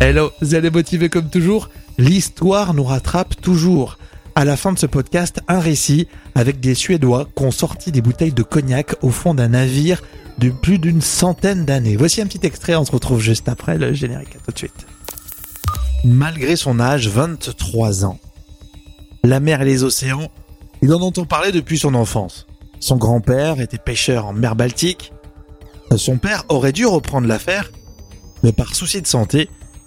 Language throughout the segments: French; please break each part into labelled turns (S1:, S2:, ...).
S1: Hello, vous allez motiver comme toujours L'histoire nous rattrape toujours. À la fin de ce podcast, un récit avec des Suédois qui ont sorti des bouteilles de cognac au fond d'un navire de plus d'une centaine d'années. Voici un petit extrait, on se retrouve juste après le générique. À tout de suite. Malgré son âge, 23 ans, la mer et les océans, il en entend parler depuis son enfance. Son grand-père était pêcheur en mer Baltique. Son père aurait dû reprendre l'affaire, mais par souci de santé,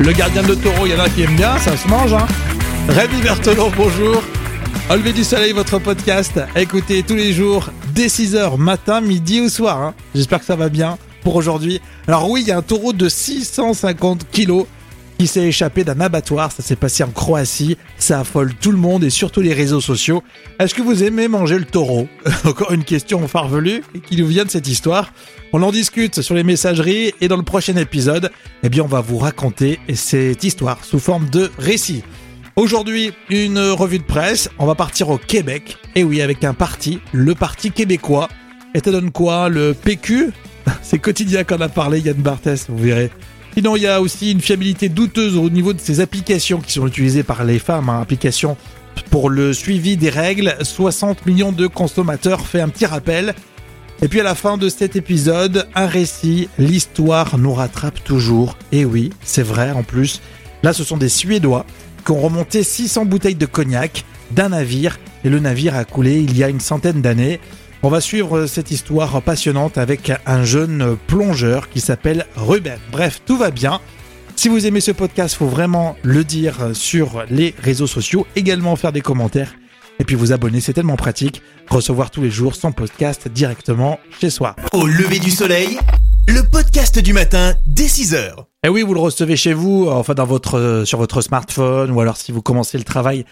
S1: Le gardien de taureau, il y en a qui aiment bien, ça se mange, hein Rémi Berthelon, bonjour. Au du soleil, votre podcast. Écoutez tous les jours, dès 6h, matin, midi ou soir. Hein. J'espère que ça va bien pour aujourd'hui. Alors oui, il y a un taureau de 650 kilos qui s'est échappé d'un abattoir. Ça s'est passé en Croatie. Ça affole tout le monde et surtout les réseaux sociaux. Est-ce que vous aimez manger le taureau Encore une question farfelue qui nous vient de cette histoire. On en discute sur les messageries et dans le prochain épisode, eh bien, on va vous raconter cette histoire sous forme de récit. Aujourd'hui, une revue de presse. On va partir au Québec. Et oui, avec un parti, le Parti québécois. Et ça donne quoi? Le PQ C'est quotidien qu'on a parlé, Yann Barthès, vous verrez. Sinon, il y a aussi une fiabilité douteuse au niveau de ces applications qui sont utilisées par les femmes. Hein. Applications pour le suivi des règles. 60 millions de consommateurs fait un petit rappel. Et puis à la fin de cet épisode, un récit, l'histoire nous rattrape toujours. Et oui, c'est vrai en plus. Là, ce sont des Suédois qui ont remonté 600 bouteilles de cognac d'un navire et le navire a coulé il y a une centaine d'années. On va suivre cette histoire passionnante avec un jeune plongeur qui s'appelle Ruben. Bref, tout va bien. Si vous aimez ce podcast, faut vraiment le dire sur les réseaux sociaux, également faire des commentaires et puis vous abonner, c'est tellement pratique. Recevoir tous les jours son podcast directement chez soi.
S2: Au lever du soleil, le podcast du matin dès 6h.
S1: Et oui, vous le recevez chez vous, enfin dans votre euh, sur votre smartphone ou alors si vous commencez le travail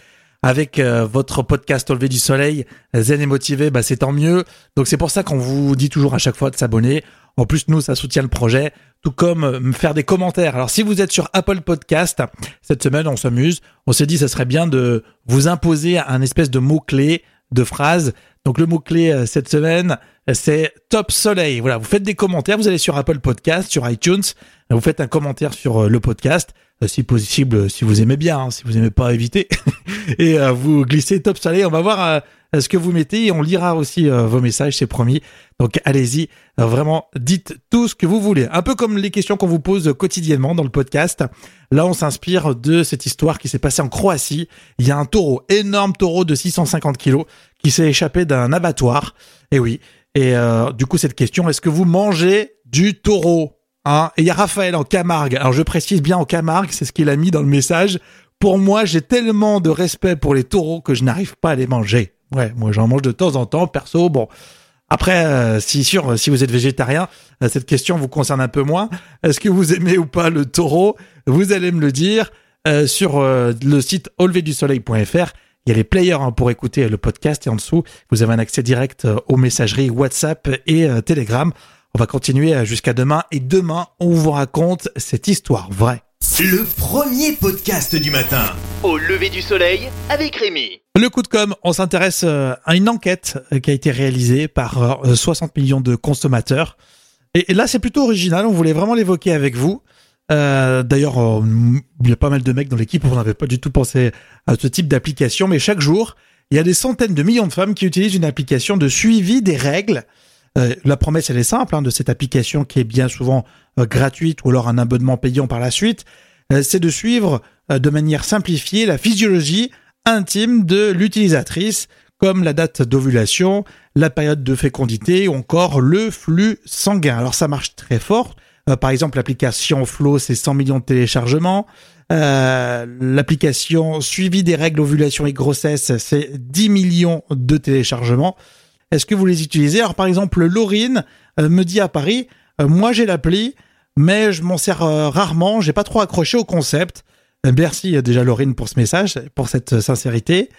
S1: avec euh, votre podcast au du soleil, zen et motivé, bah c'est tant mieux. Donc c'est pour ça qu'on vous dit toujours à chaque fois de s'abonner. En plus, nous, ça soutient le projet, tout comme euh, faire des commentaires. Alors si vous êtes sur Apple Podcast, cette semaine, on s'amuse. On s'est dit, ça serait bien de vous imposer un espèce de mot-clé, de phrase. Donc le mot-clé cette semaine, c'est Top Soleil. Voilà, vous faites des commentaires, vous allez sur Apple Podcast, sur iTunes, vous faites un commentaire sur euh, le podcast, euh, si possible, si vous aimez bien, hein, si vous aimez pas, éviter, et euh, vous glissez Top Soleil. On va voir ce que vous mettez et on lira aussi vos messages, c'est promis. Donc allez-y, vraiment, dites tout ce que vous voulez. Un peu comme les questions qu'on vous pose quotidiennement dans le podcast. Là, on s'inspire de cette histoire qui s'est passée en Croatie. Il y a un taureau, énorme taureau de 650 kilos, qui s'est échappé d'un abattoir. Et oui, et euh, du coup, cette question, est-ce que vous mangez du taureau? Hein Et il y a Raphaël en Camargue. Alors, je précise bien en Camargue, c'est ce qu'il a mis dans le message. Pour moi, j'ai tellement de respect pour les taureaux que je n'arrive pas à les manger. Ouais, moi, j'en mange de temps en temps. Perso, bon. Après, euh, si sûr, si vous êtes végétarien, euh, cette question vous concerne un peu moins. Est-ce que vous aimez ou pas le taureau? Vous allez me le dire sur le site auleverdusoleil.fr. Il y a les players hein, pour écouter le podcast et en dessous, vous avez un accès direct euh, aux messageries WhatsApp et euh, Telegram. On va continuer euh, jusqu'à demain et demain, on vous raconte cette histoire vraie.
S2: Le premier podcast du matin.
S3: Au lever du soleil avec Rémi.
S1: Le coup de com, on s'intéresse à une enquête qui a été réalisée par 60 millions de consommateurs. Et là, c'est plutôt original, on voulait vraiment l'évoquer avec vous. Euh, D'ailleurs, euh, il y a pas mal de mecs dans l'équipe, on n'avait pas du tout pensé à ce type d'application, mais chaque jour, il y a des centaines de millions de femmes qui utilisent une application de suivi des règles. Euh, la promesse, elle est simple, hein, de cette application qui est bien souvent euh, gratuite ou alors un abonnement payant par la suite, euh, c'est de suivre de manière simplifiée la physiologie intime de l'utilisatrice, comme la date d'ovulation, la période de fécondité ou encore le flux sanguin. Alors ça marche très fort par exemple, l'application Flow, c'est 100 millions de téléchargements. L'application Suivi des règles ovulation et grossesse, c'est 10 millions de téléchargements. Est-ce que vous les utilisez? Alors, par exemple, Laurine euh, me dit à Paris, moi j'ai l'appli, mais je m'en sers rarement, j'ai pas trop accroché au concept. Merci déjà Laurine pour ce message, pour cette sincérité.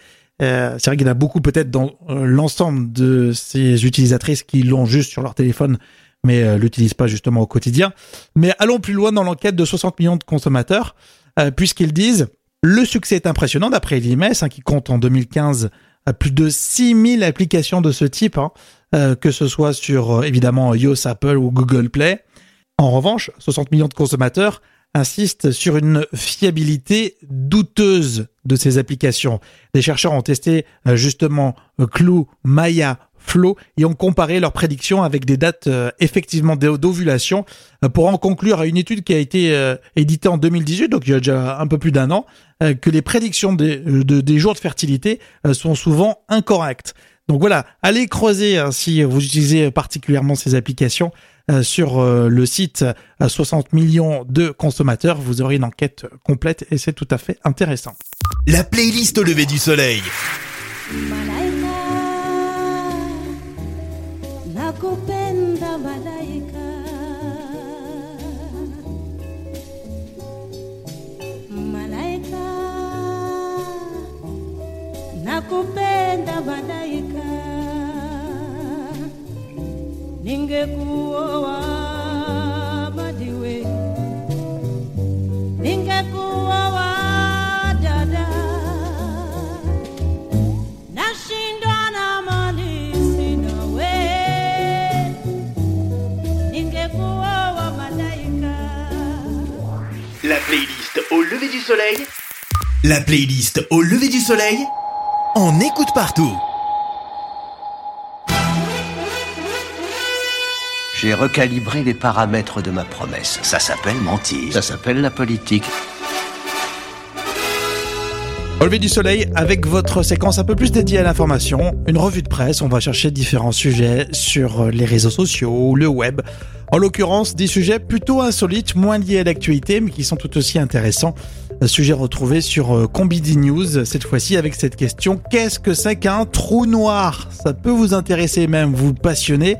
S1: Euh, c'est vrai qu'il y en a beaucoup peut-être dans euh, l'ensemble de ces utilisatrices qui l'ont juste sur leur téléphone, mais euh, l'utilisent pas justement au quotidien. Mais allons plus loin dans l'enquête de 60 millions de consommateurs, euh, puisqu'ils disent le succès est impressionnant d'après l'IMS, hein, qui compte en 2015 plus de 6000 applications de ce type, hein, que ce soit sur évidemment iOS, Apple ou Google Play. En revanche, 60 millions de consommateurs insiste sur une fiabilité douteuse de ces applications. Les chercheurs ont testé euh, justement euh, Clou, Maya, Flow et ont comparé leurs prédictions avec des dates euh, effectivement d'ovulation pour en conclure à une étude qui a été éditée en 2018, donc il y a déjà un peu plus d'un an, que les prédictions des, des jours de fertilité sont souvent incorrectes. Donc voilà, allez creuser hein, si vous utilisez particulièrement ces applications euh, sur euh, le site 60 euh, millions de consommateurs. Vous aurez une enquête complète et c'est tout à fait intéressant.
S2: La playlist au lever du soleil. La playlist au lever du soleil. La playlist au lever du soleil. On écoute partout.
S4: J'ai recalibré les paramètres de ma promesse. Ça s'appelle mentir. Ça s'appelle la politique.
S1: Au lever du soleil, avec votre séquence un peu plus dédiée à l'information, une revue de presse, on va chercher différents sujets sur les réseaux sociaux, le web. En l'occurrence, des sujets plutôt insolites, moins liés à l'actualité, mais qui sont tout aussi intéressants. Sujet retrouvé sur euh, Combidi News, cette fois-ci avec cette question, qu'est-ce que c'est qu'un trou noir? Ça peut vous intéresser même, vous passionner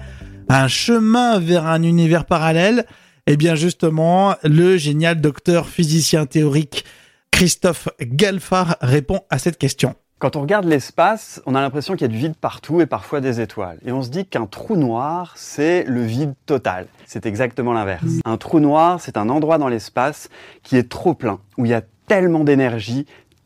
S1: un chemin vers un univers parallèle? Eh bien justement, le génial docteur physicien théorique Christophe Galfard répond à cette question.
S5: Quand on regarde l'espace, on a l'impression qu'il y a du vide partout et parfois des étoiles. Et on se dit qu'un trou noir, c'est le vide total. C'est exactement l'inverse. Un trou noir, c'est un endroit dans l'espace qui est trop plein, où il y a tellement d'énergie,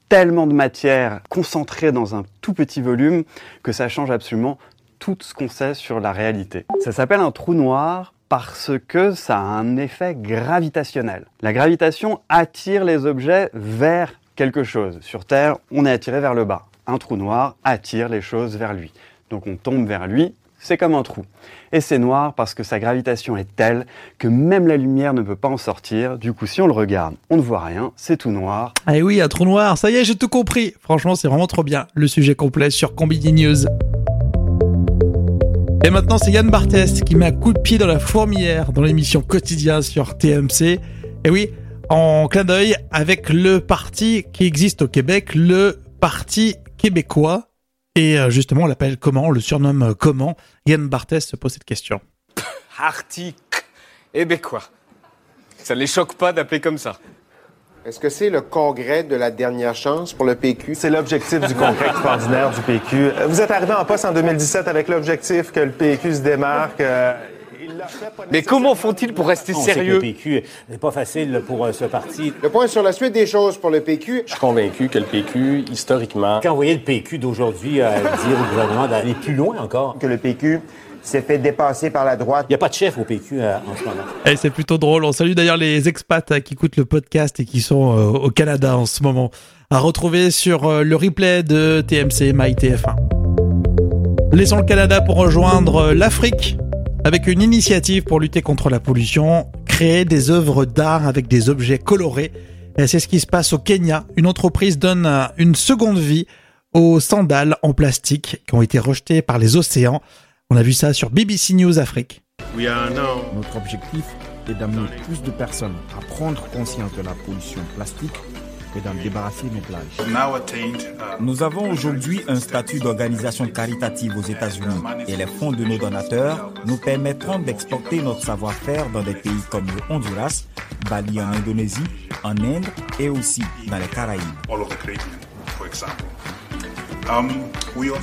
S5: tellement de matière concentrée dans un tout petit volume que ça change absolument tout ce qu'on sait sur la réalité. Ça s'appelle un trou noir parce que ça a un effet gravitationnel. La gravitation attire les objets vers quelque chose. Sur Terre, on est attiré vers le bas. Un trou noir attire les choses vers lui. Donc on tombe vers lui, c'est comme un trou. Et c'est noir parce que sa gravitation est telle que même la lumière ne peut pas en sortir. Du coup, si on le regarde, on ne voit rien, c'est tout noir.
S1: Ah oui, un trou noir, ça y est, j'ai tout compris. Franchement, c'est vraiment trop bien. Le sujet complet sur Combini. Et maintenant, c'est Yann Barthès qui met un coup de pied dans la fourmilière dans l'émission quotidienne sur TMC. Et oui, en clin d'œil avec le parti qui existe au Québec, le Parti québécois. Et euh, justement, on l'appelle comment On le surnomme comment? Yann Barthès se pose cette question.
S6: Parti québécois. Ça les choque pas d'appeler comme ça.
S7: Est-ce que c'est le congrès de la dernière chance pour le PQ?
S8: C'est l'objectif du congrès extraordinaire du PQ. Euh, vous êtes arrivé en poste en 2017 avec l'objectif que le PQ se démarque. Euh,
S6: Mais comment font-ils pour rester sérieux?
S9: le PQ n'est pas facile pour euh, ce parti.
S7: Le point sur la suite des choses pour le PQ.
S8: Je suis convaincu que le PQ, historiquement...
S9: Quand vous voyez le PQ d'aujourd'hui dire au gouvernement d'aller plus loin encore...
S7: Que le PQ s'est fait dépasser par la droite.
S9: Il n'y a pas de chef au PQ euh, en ce moment.
S1: Et eh, c'est plutôt drôle. On salue d'ailleurs les expats euh, qui écoutent le podcast et qui sont euh, au Canada en ce moment. À retrouver sur le replay de TMC MyTF1. Laissons le Canada pour rejoindre l'Afrique avec une initiative pour lutter contre la pollution, créer des œuvres d'art avec des objets colorés. Et c'est ce qui se passe au Kenya. Une entreprise donne une seconde vie aux sandales en plastique qui ont été rejetées par les océans. On a vu ça sur BBC News Afrique.
S10: Notre objectif est d'amener plus de personnes à prendre conscience de la pollution plastique que d'en débarrasser nos plages. Nous avons aujourd'hui un statut d'organisation caritative aux États-Unis et les fonds de nos donateurs nous permettront d'exporter notre savoir-faire dans des pays comme le Honduras, Bali en Indonésie, en Inde et aussi dans les Caraïbes.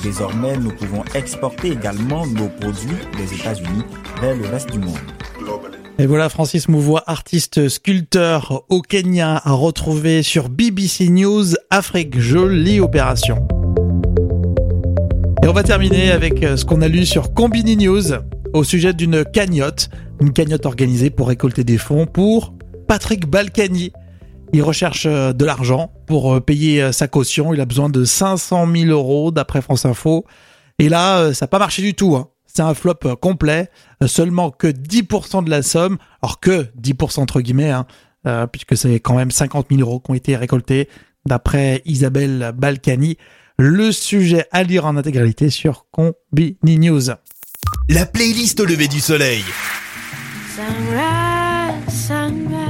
S10: Désormais, nous pouvons exporter également nos produits des États-Unis vers le reste du monde.
S1: Et voilà Francis Mouvois, artiste sculpteur au Kenya, à retrouver sur BBC News Afrique. Jolie opération. Et on va terminer avec euh, ce qu'on a lu sur Combini News au sujet d'une cagnotte, une cagnotte organisée pour récolter des fonds pour Patrick Balkany. Il recherche euh, de l'argent pour euh, payer sa caution. Il a besoin de 500 000 euros d'après France Info. Et là, ça n'a pas marché du tout. Hein. C'est un flop complet. Seulement que 10% de la somme. Alors que 10% entre guillemets, hein, puisque c'est quand même 50 000 euros qui ont été récoltés d'après Isabelle Balkany. Le sujet à lire en intégralité sur Combini News.
S2: La playlist au lever du soleil.
S11: Sunrise, sunrise,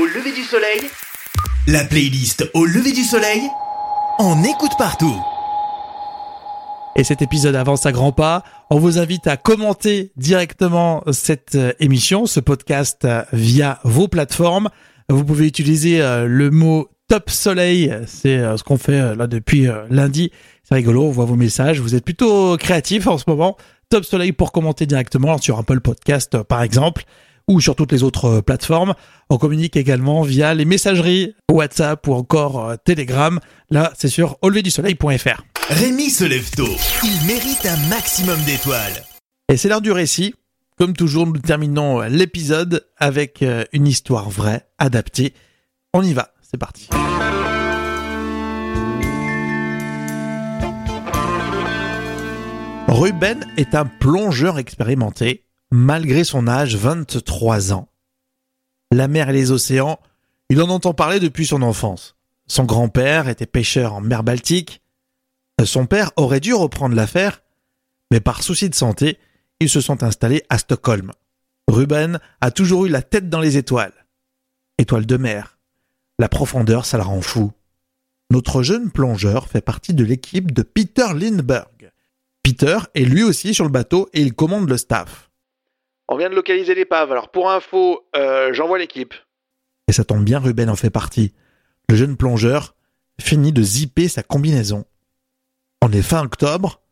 S2: au lever du soleil. La playlist au lever du soleil. On écoute partout.
S1: Et cet épisode avance à grands pas. On vous invite à commenter directement cette euh, émission, ce podcast euh, via vos plateformes. Vous pouvez utiliser euh, le mot Top Soleil, c'est ce qu'on fait là depuis lundi. C'est rigolo, on voit vos messages. Vous êtes plutôt créatifs en ce moment. Top Soleil pour commenter directement sur Apple Podcast par exemple ou sur toutes les autres plateformes. On communique également via les messageries WhatsApp ou encore Telegram. Là, c'est sur auleverdusoleil.fr.
S2: Rémi se lève tôt. Il mérite un maximum d'étoiles.
S1: Et c'est l'heure du récit. Comme toujours, nous terminons l'épisode avec euh, une histoire vraie, adaptée. On y va, c'est parti. Ruben est un plongeur expérimenté, malgré son âge 23 ans. La mer et les océans, il en entend parler depuis son enfance. Son grand-père était pêcheur en mer Baltique. Son père aurait dû reprendre l'affaire, mais par souci de santé, ils se sont installés à Stockholm. Ruben a toujours eu la tête dans les étoiles. Étoile de mer. La profondeur, ça la rend fou. Notre jeune plongeur fait partie de l'équipe de Peter Lindbergh. Peter est lui aussi sur le bateau et il commande le staff. On vient de localiser l'épave, alors pour info, euh, j'envoie l'équipe. Et ça tombe bien, Ruben en fait partie. Le jeune plongeur finit de zipper sa combinaison. On est fin octobre,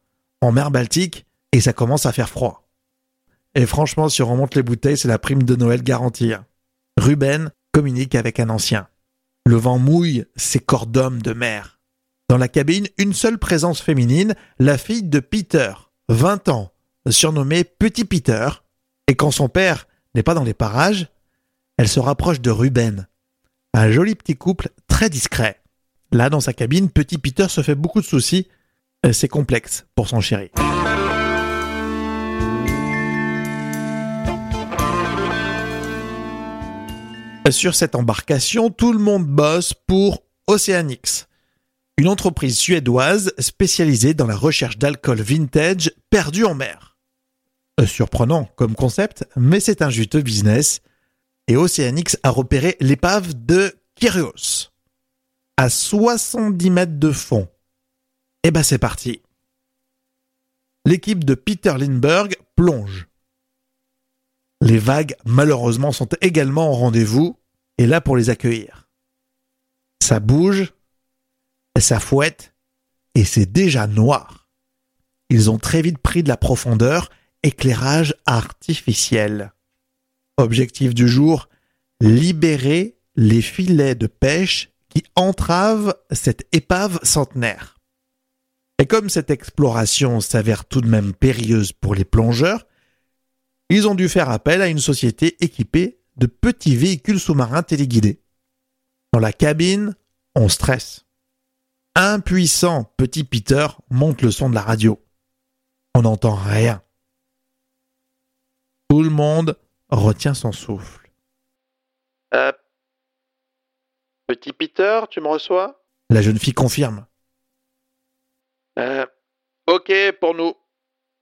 S1: en mer Baltique, et ça commence à faire froid. Et franchement, si on remonte les bouteilles, c'est la prime de Noël garantie. Ruben communique avec un ancien. Le vent mouille ses corps d'hommes de mer. Dans la cabine, une seule présence féminine, la fille de Peter, 20 ans, surnommée Petit Peter. Et quand son père n'est pas dans les parages, elle se rapproche de Ruben. Un joli petit couple très discret. Là, dans sa cabine, Petit Peter se fait beaucoup de soucis. C'est complexe pour son chéri. Sur cette embarcation, tout le monde bosse pour Oceanix, une entreprise suédoise spécialisée dans la recherche d'alcool vintage perdu en mer. Euh, surprenant comme concept, mais c'est un juteux business. Et Oceanix a repéré l'épave de Kyrios, à 70 mètres de fond. Et ben c'est parti. L'équipe de Peter Lindbergh plonge. Les vagues, malheureusement, sont également au rendez-vous et là pour les accueillir. Ça bouge, ça fouette, et c'est déjà noir. Ils ont très vite pris de la profondeur, éclairage artificiel. Objectif du jour, libérer les filets de pêche qui entravent cette épave centenaire. Et comme cette exploration s'avère tout de même périlleuse pour les plongeurs, ils ont dû faire appel à une société équipée de petits véhicules sous-marins téléguidés. Dans la cabine, on stresse. Impuissant, petit Peter monte le son de la radio. On n'entend rien. Tout le monde retient son souffle.
S12: Euh, petit Peter, tu me reçois?
S1: La jeune fille confirme.
S12: euh, Ok, pour nous.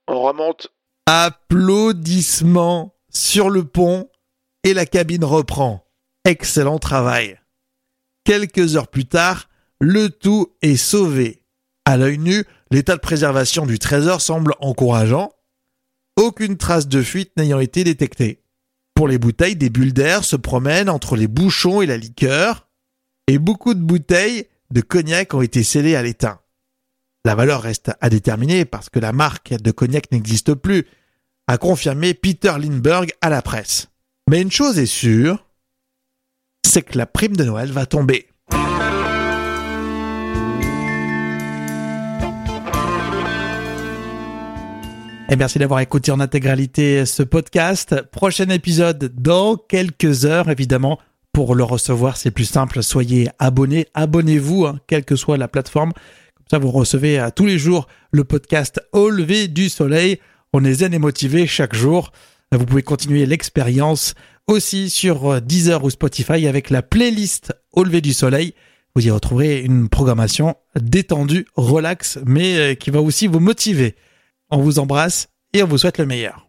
S12: On remonte.
S1: Applaudissements sur le pont et la cabine reprend. Excellent travail. Quelques heures plus tard, le tout est sauvé. À l'œil nu, l'état de préservation du trésor semble encourageant, aucune trace de fuite n'ayant été détectée. Pour les bouteilles, des bulles d'air se promènent entre les bouchons et la liqueur, et beaucoup de bouteilles de cognac ont été scellées à l'étain. La valeur reste à déterminer parce que la marque de cognac n'existe plus, a confirmé Peter Lindbergh à la presse. Mais une chose est sûre, c'est que la prime de Noël va tomber. Et merci d'avoir écouté en intégralité ce podcast. Prochain épisode dans quelques heures, évidemment. Pour le recevoir, c'est plus simple. Soyez abonnés. Abonnez-vous, hein, quelle que soit la plateforme. Comme ça, vous recevez à tous les jours le podcast Au lever du soleil. On est zen et motivé chaque jour. Vous pouvez continuer l'expérience aussi sur Deezer ou Spotify avec la playlist Au lever du soleil. Vous y retrouverez une programmation détendue, relax, mais qui va aussi vous motiver. On vous embrasse et on vous souhaite le meilleur.